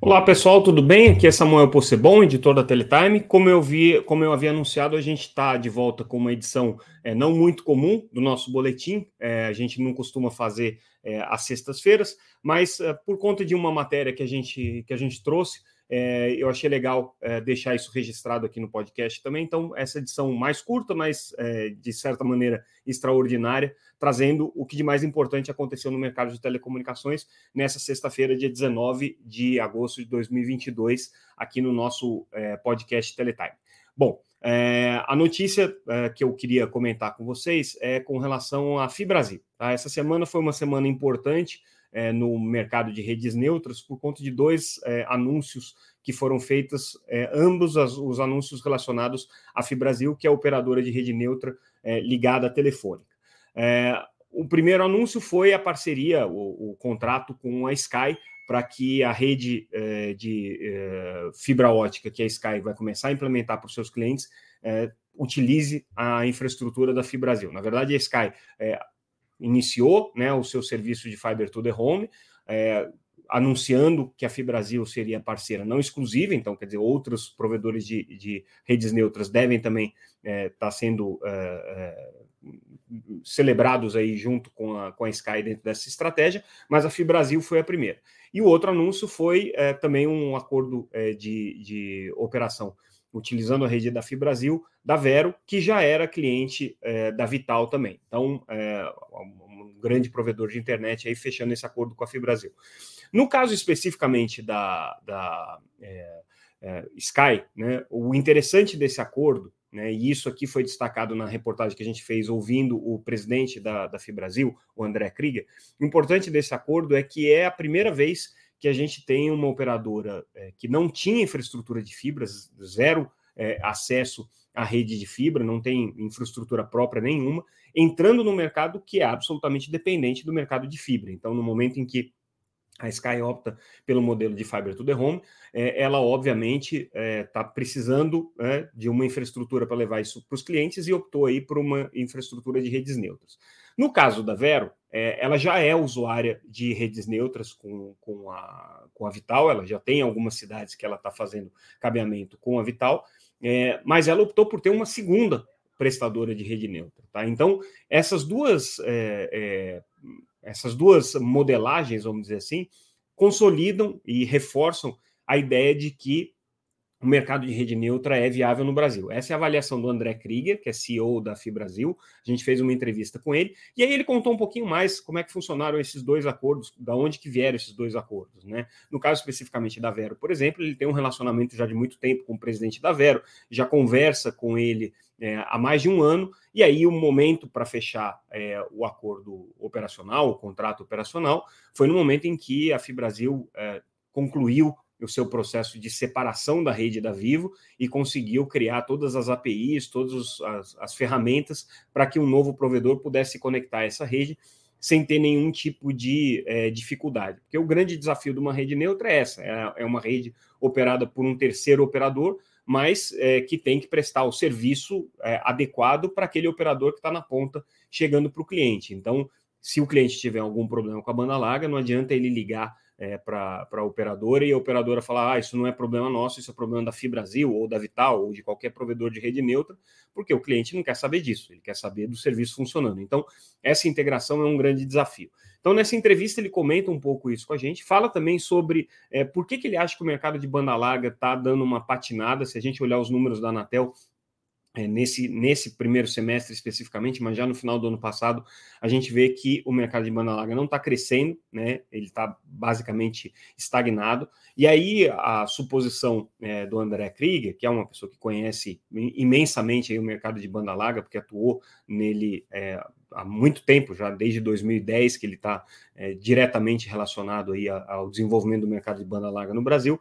Olá pessoal, tudo bem? Aqui é Samuel Possebon, editor da Teletime. Como eu, vi, como eu havia anunciado, a gente está de volta com uma edição é, não muito comum do nosso boletim. É, a gente não costuma fazer é, às sextas-feiras, mas é, por conta de uma matéria que a gente, que a gente trouxe, é, eu achei legal é, deixar isso registrado aqui no podcast também. Então, essa edição mais curta, mas é, de certa maneira extraordinária, trazendo o que de mais importante aconteceu no mercado de telecomunicações nessa sexta-feira, dia 19 de agosto de 2022, aqui no nosso é, podcast Teletime. Bom, é, a notícia é, que eu queria comentar com vocês é com relação à Fibrasil. Tá? Essa semana foi uma semana importante é, no mercado de redes neutras por conta de dois é, anúncios que foram feitos, é, ambos as, os anúncios relacionados à Fibrasil, que é operadora de rede neutra é, ligada à telefônica. É, o primeiro anúncio foi a parceria, o, o contrato com a Sky, para que a rede de fibra ótica que a Sky vai começar a implementar para os seus clientes utilize a infraestrutura da Fibrasil. Na verdade, a Sky iniciou né, o seu serviço de Fiber to the Home, é, anunciando que a Fibrasil seria parceira não exclusiva, então, quer dizer, outros provedores de, de redes neutras devem também estar é, tá sendo é, é, celebrados aí junto com a, com a Sky dentro dessa estratégia, mas a Fibrasil foi a primeira. E o outro anúncio foi é, também um acordo é, de, de operação utilizando a rede da Fibrasil, da Vero, que já era cliente é, da Vital também. Então, é, um grande provedor de internet aí fechando esse acordo com a Fibrasil. No caso especificamente da, da é, é Sky, né, o interessante desse acordo, né, e isso aqui foi destacado na reportagem que a gente fez ouvindo o presidente da, da Fibrasil, o André Krieger, o importante desse acordo é que é a primeira vez que a gente tem uma operadora é, que não tinha infraestrutura de fibras, zero é, acesso à rede de fibra, não tem infraestrutura própria nenhuma, entrando no mercado que é absolutamente dependente do mercado de fibra. Então, no momento em que a Sky opta pelo modelo de Fiber to the Home, é, ela obviamente está é, tá precisando é, de uma infraestrutura para levar isso para os clientes e optou aí por uma infraestrutura de redes neutras. No caso da Vero, é, ela já é usuária de redes neutras com, com, a, com a Vital, ela já tem algumas cidades que ela está fazendo cabeamento com a Vital, é, mas ela optou por ter uma segunda prestadora de rede neutra. Tá? Então, essas duas é, essas duas modelagens, vamos dizer assim, consolidam e reforçam a ideia de que o mercado de rede neutra é viável no Brasil. Essa é a avaliação do André Krieger, que é CEO da Fibrasil. A gente fez uma entrevista com ele e aí ele contou um pouquinho mais como é que funcionaram esses dois acordos, da onde que vieram esses dois acordos, né? No caso especificamente da Vero, por exemplo, ele tem um relacionamento já de muito tempo com o presidente da Vero, já conversa com ele é, há mais de um ano e aí o momento para fechar é, o acordo operacional, o contrato operacional, foi no momento em que a Fibrasil é, concluiu o seu processo de separação da rede da Vivo e conseguiu criar todas as APIs, todas as, as ferramentas para que um novo provedor pudesse conectar essa rede sem ter nenhum tipo de é, dificuldade. Porque o grande desafio de uma rede neutra é essa: é, é uma rede operada por um terceiro operador, mas é, que tem que prestar o serviço é, adequado para aquele operador que está na ponta chegando para o cliente. Então, se o cliente tiver algum problema com a banda larga, não adianta ele ligar é, para a operadora e a operadora falar: ah, isso não é problema nosso, isso é problema da Fibrasil ou da Vital ou de qualquer provedor de rede neutra, porque o cliente não quer saber disso, ele quer saber do serviço funcionando. Então, essa integração é um grande desafio. Então, nessa entrevista, ele comenta um pouco isso com a gente, fala também sobre é, por que, que ele acha que o mercado de banda larga está dando uma patinada. Se a gente olhar os números da Anatel, nesse, nesse primeiro semestre especificamente, mas já no final do ano passado, a gente vê que o mercado de banda larga não está crescendo, né? Ele está basicamente estagnado. E aí a suposição é, do André Krieger, que é uma pessoa que conhece imensamente aí, o mercado de banda larga, porque atuou nele é, há muito tempo, já desde 2010, que ele está é, diretamente relacionado aí ao desenvolvimento do mercado de banda larga no Brasil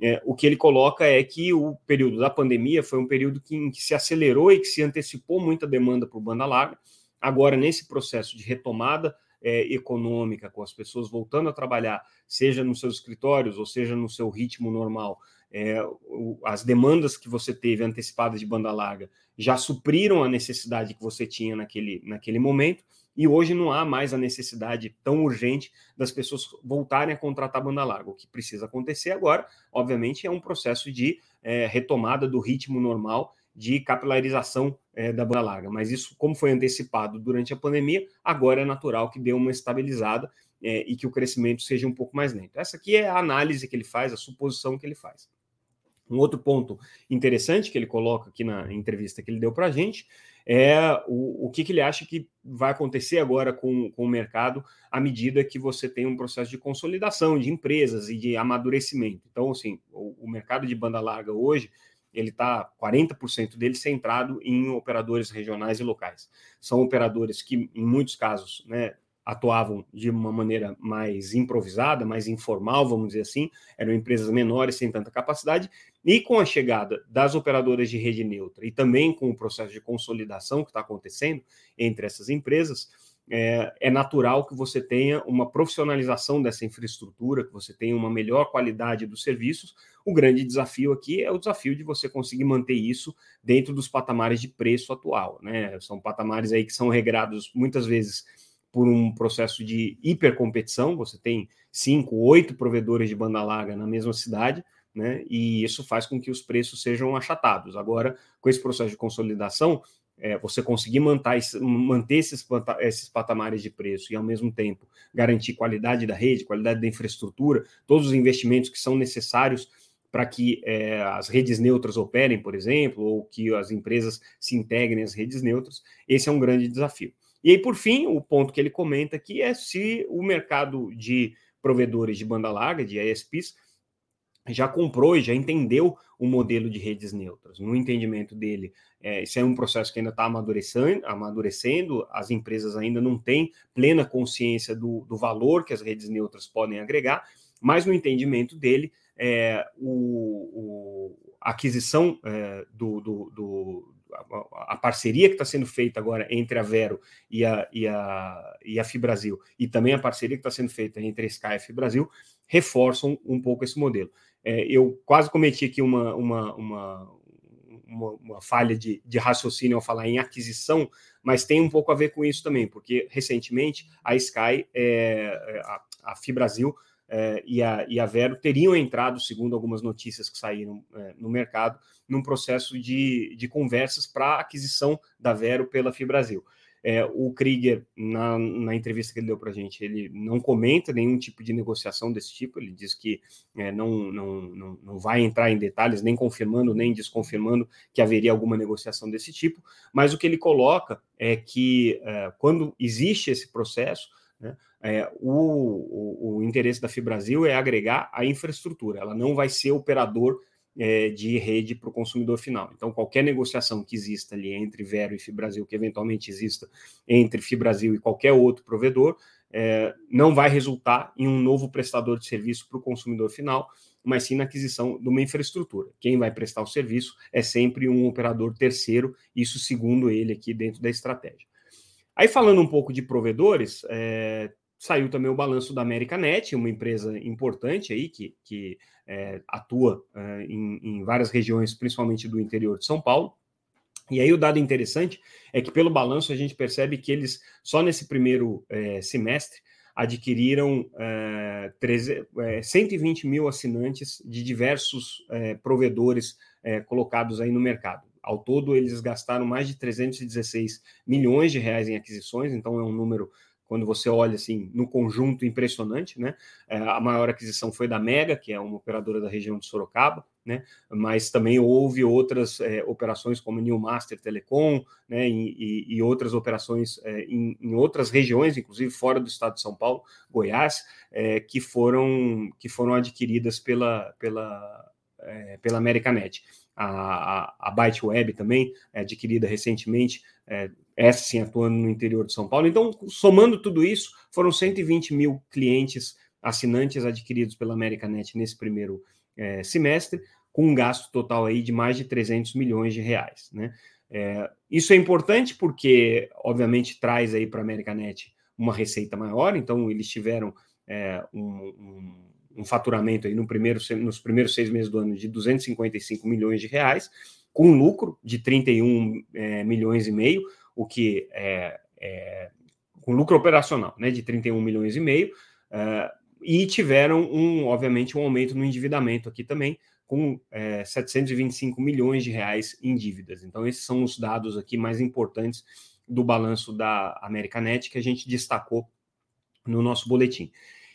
é, o que ele coloca é que o período da pandemia foi um período que, em que se acelerou e que se antecipou muita demanda por banda larga. Agora, nesse processo de retomada é, econômica, com as pessoas voltando a trabalhar, seja nos seus escritórios ou seja no seu ritmo normal, é, o, as demandas que você teve antecipadas de banda larga já supriram a necessidade que você tinha naquele, naquele momento e hoje não há mais a necessidade tão urgente das pessoas voltarem a contratar banda larga. O que precisa acontecer agora, obviamente, é um processo de é, retomada do ritmo normal de capilarização é, da banda larga. Mas isso, como foi antecipado durante a pandemia, agora é natural que dê uma estabilizada é, e que o crescimento seja um pouco mais lento. Essa aqui é a análise que ele faz, a suposição que ele faz. Um outro ponto interessante que ele coloca aqui na entrevista que ele deu para a gente é o, o que, que, ele acha que vai acontecer agora com, com o mercado à medida que você tem um processo de consolidação de empresas e de amadurecimento. Então, assim, o, o mercado de banda larga hoje ele está 40% dele centrado em operadores regionais e locais. São operadores que, em muitos casos, né, atuavam de uma maneira mais improvisada, mais informal, vamos dizer assim, eram empresas menores sem tanta capacidade, e com a chegada das operadoras de rede neutra e também com o processo de consolidação que está acontecendo entre essas empresas, é, é, natural que você tenha uma profissionalização dessa infraestrutura, que você tenha uma melhor qualidade dos serviços. O grande desafio aqui é o desafio de você conseguir manter isso dentro dos patamares de preço atual, né? São patamares aí que são regrados muitas vezes por um processo de hipercompetição, você tem cinco, oito provedores de banda larga na mesma cidade, né? E isso faz com que os preços sejam achatados. Agora, com esse processo de consolidação, é, você conseguir manter, manter esses, esses patamares de preço e, ao mesmo tempo, garantir qualidade da rede, qualidade da infraestrutura, todos os investimentos que são necessários para que é, as redes neutras operem, por exemplo, ou que as empresas se integrem às redes neutras, esse é um grande desafio. E aí, por fim, o ponto que ele comenta aqui é se o mercado de provedores de banda larga, de ISPs, já comprou e já entendeu o modelo de redes neutras. No entendimento dele, é, isso é um processo que ainda está amadurecendo, amadurecendo, as empresas ainda não têm plena consciência do, do valor que as redes neutras podem agregar, mas no entendimento dele, é, o, o, a aquisição é, do, do, a parceria que está sendo feita agora entre a Vero e a, e a, e a Fibrasil, e também a parceria que está sendo feita entre a Sky e a Fibrasil, reforçam um pouco esse modelo. É, eu quase cometi aqui uma, uma, uma, uma, uma falha de, de, raciocínio ao falar em aquisição, mas tem um pouco a ver com isso também, porque recentemente a Sky, é, a, a Fibrasil, é, e, a, e a Vero teriam entrado, segundo algumas notícias que saíram é, no mercado, num processo de, de conversas para aquisição da Vero pela Fibrasil. É, o Krieger, na, na, entrevista que ele deu para a gente, ele não comenta nenhum tipo de negociação desse tipo, ele diz que é, não, não, não, não vai entrar em detalhes, nem confirmando, nem desconfirmando que haveria alguma negociação desse tipo, mas o que ele coloca é que é, quando existe esse processo, né, é, o, o, o, interesse da Fibrasil é agregar a infraestrutura, ela não vai ser operador é, de rede para o consumidor final. Então, qualquer negociação que exista ali entre Vero e Fibrasil, que eventualmente exista entre Fibrasil e qualquer outro provedor, é, não vai resultar em um novo prestador de serviço para o consumidor final, mas sim na aquisição de uma infraestrutura. Quem vai prestar o serviço é sempre um operador terceiro, isso segundo ele aqui dentro da estratégia. Aí, falando um pouco de provedores, é, saiu também o balanço da Americanet, uma empresa importante aí que, que é, atua é, em, em, várias regiões, principalmente do interior de São Paulo. E aí o dado interessante é que pelo balanço a gente percebe que eles só nesse primeiro é, semestre adquiriram é, 13, é, 120 mil assinantes de diversos é, provedores é, colocados aí no mercado. Ao todo, eles gastaram mais de 316 milhões de reais em aquisições, então é um número quando você olha assim no conjunto impressionante, né? É, a maior aquisição foi da Mega, que é uma operadora da região de Sorocaba, né? Mas também houve outras é, operações como New Master Telecom, né? E, e, e outras operações é, em, em, outras regiões, inclusive fora do estado de São Paulo, Goiás, é, que foram que foram adquiridas pela pela é, pela Americanet a, a, Byte Web também, é adquirida recentemente, é, essa sim atuando no interior de São Paulo. Então, somando tudo isso, foram 120 mil clientes assinantes adquiridos pela Americanet nesse primeiro é, semestre, com um gasto total aí de mais de 300 milhões de reais. Né? É, isso é importante porque, obviamente, traz aí para a Americanet uma receita maior, então eles tiveram é, um um faturamento aí no primeiro, nos primeiros seis meses do ano de 255 milhões de reais, com lucro de 31 é, milhões e meio, o que é, é, com lucro operacional, né, de 31 milhões e meio, uh, e tiveram, um, obviamente, um aumento no endividamento aqui também, com é, 725 milhões de reais em dívidas. Então, esses são os dados aqui mais importantes do balanço da Americanet que a gente destacou no nosso boletim.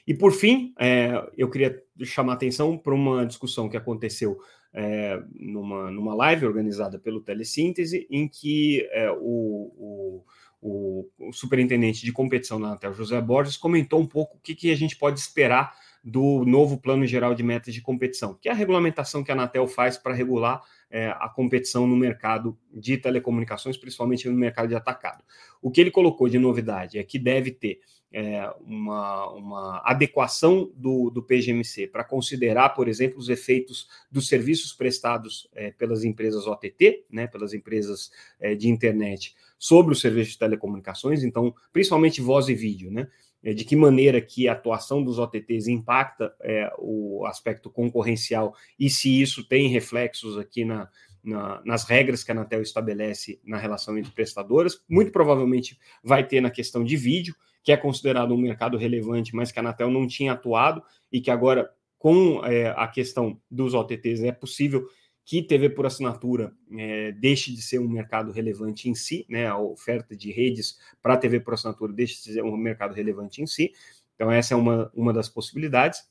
E por fim, é, eu queria chamar atenção para uma discussão que aconteceu é, numa, numa live organizada pelo Telesíntese, em que é, o, o, o, superintendente de competição da Anatel, José Borges, comentou um pouco o que, que a gente pode esperar do novo Plano Geral de Metas de Competição, que é a regulamentação que a Anatel faz para regular é, a competição no mercado de telecomunicações, principalmente no mercado de atacado. O que ele colocou de novidade é que deve ter é, uma, uma, adequação do, do PGMC para considerar, por exemplo, os efeitos dos serviços prestados é, pelas empresas OTT, né, pelas empresas é, de internet, sobre os serviços de telecomunicações, então, principalmente voz e vídeo, né? É, de que maneira que a atuação dos OTTs impacta é, o aspecto concorrencial e se isso tem reflexos aqui na, na, nas regras que a Anatel estabelece na relação entre prestadoras. Muito provavelmente vai ter na questão de vídeo, que é considerado um mercado relevante, mas que a Anatel não tinha atuado e que agora, com é, a questão dos OTTs, é possível que TV por assinatura é, deixe de ser um mercado relevante em si, né? A oferta de redes para TV por assinatura deixe de ser um mercado relevante em si. Então, essa é uma, uma das possibilidades.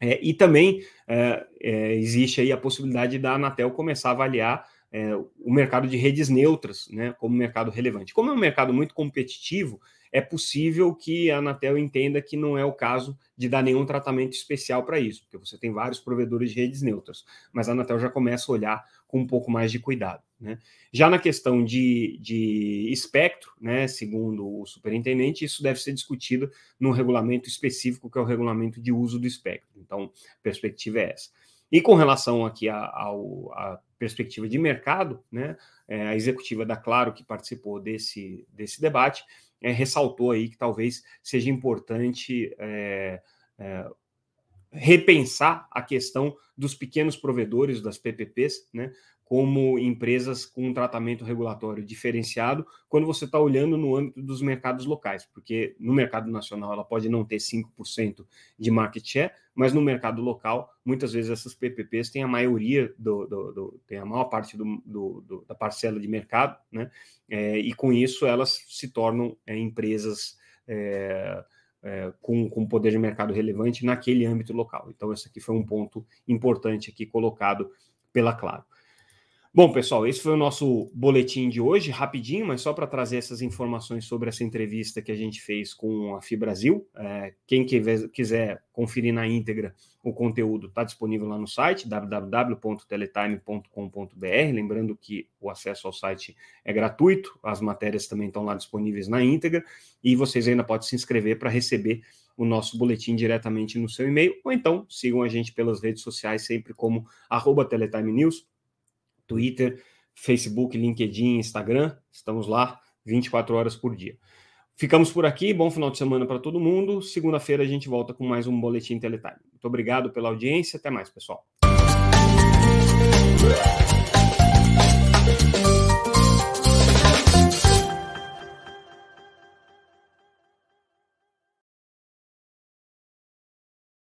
É, e também é, é existe aí a possibilidade da Anatel começar a avaliar é, o mercado de redes neutras né, como mercado relevante. Como é um mercado muito competitivo, é possível que a Anatel entenda que não é o caso de dar nenhum tratamento especial para isso, porque você tem vários provedores de redes neutras, mas a Anatel já começa a olhar com um pouco mais de cuidado. Né? Já na questão de, de espectro, né, segundo o superintendente, isso deve ser discutido num regulamento específico, que é o regulamento de uso do espectro. Então, a perspectiva é essa. E com relação aqui à perspectiva de mercado, né, é, a executiva da Claro, que participou desse, desse debate, é, ressaltou aí que talvez seja importante é, é, repensar a questão dos pequenos provedores das PPPs, né, como empresas com um tratamento regulatório diferenciado quando você está olhando no âmbito dos mercados locais, porque no mercado nacional ela pode não ter 5% de market share, mas no mercado local, muitas vezes essas PPPs têm a maioria, do, do, do tem a maior parte do, do, da parcela de mercado, né? É, e com isso elas se tornam é, empresas é, é, com, com poder de mercado relevante naquele âmbito local. Então, esse aqui foi um ponto importante aqui colocado pela Claro. Bom, pessoal, esse foi o nosso boletim de hoje, rapidinho, mas só para trazer essas informações sobre essa entrevista que a gente fez com a FIBrasil. É, quem quiser conferir na íntegra o conteúdo está disponível lá no site www.teletime.com.br. Lembrando que o acesso ao site é gratuito, as matérias também estão lá disponíveis na íntegra e vocês ainda podem se inscrever para receber o nosso boletim diretamente no seu e-mail, ou então sigam a gente pelas redes sociais, sempre como arroba Teletime News Twitter, Facebook, LinkedIn, Instagram. Estamos lá 24 horas por dia. Ficamos por aqui. Bom final de semana para todo mundo. Segunda-feira a gente volta com mais um Boletim Teletime. Muito obrigado pela audiência. Até mais, pessoal.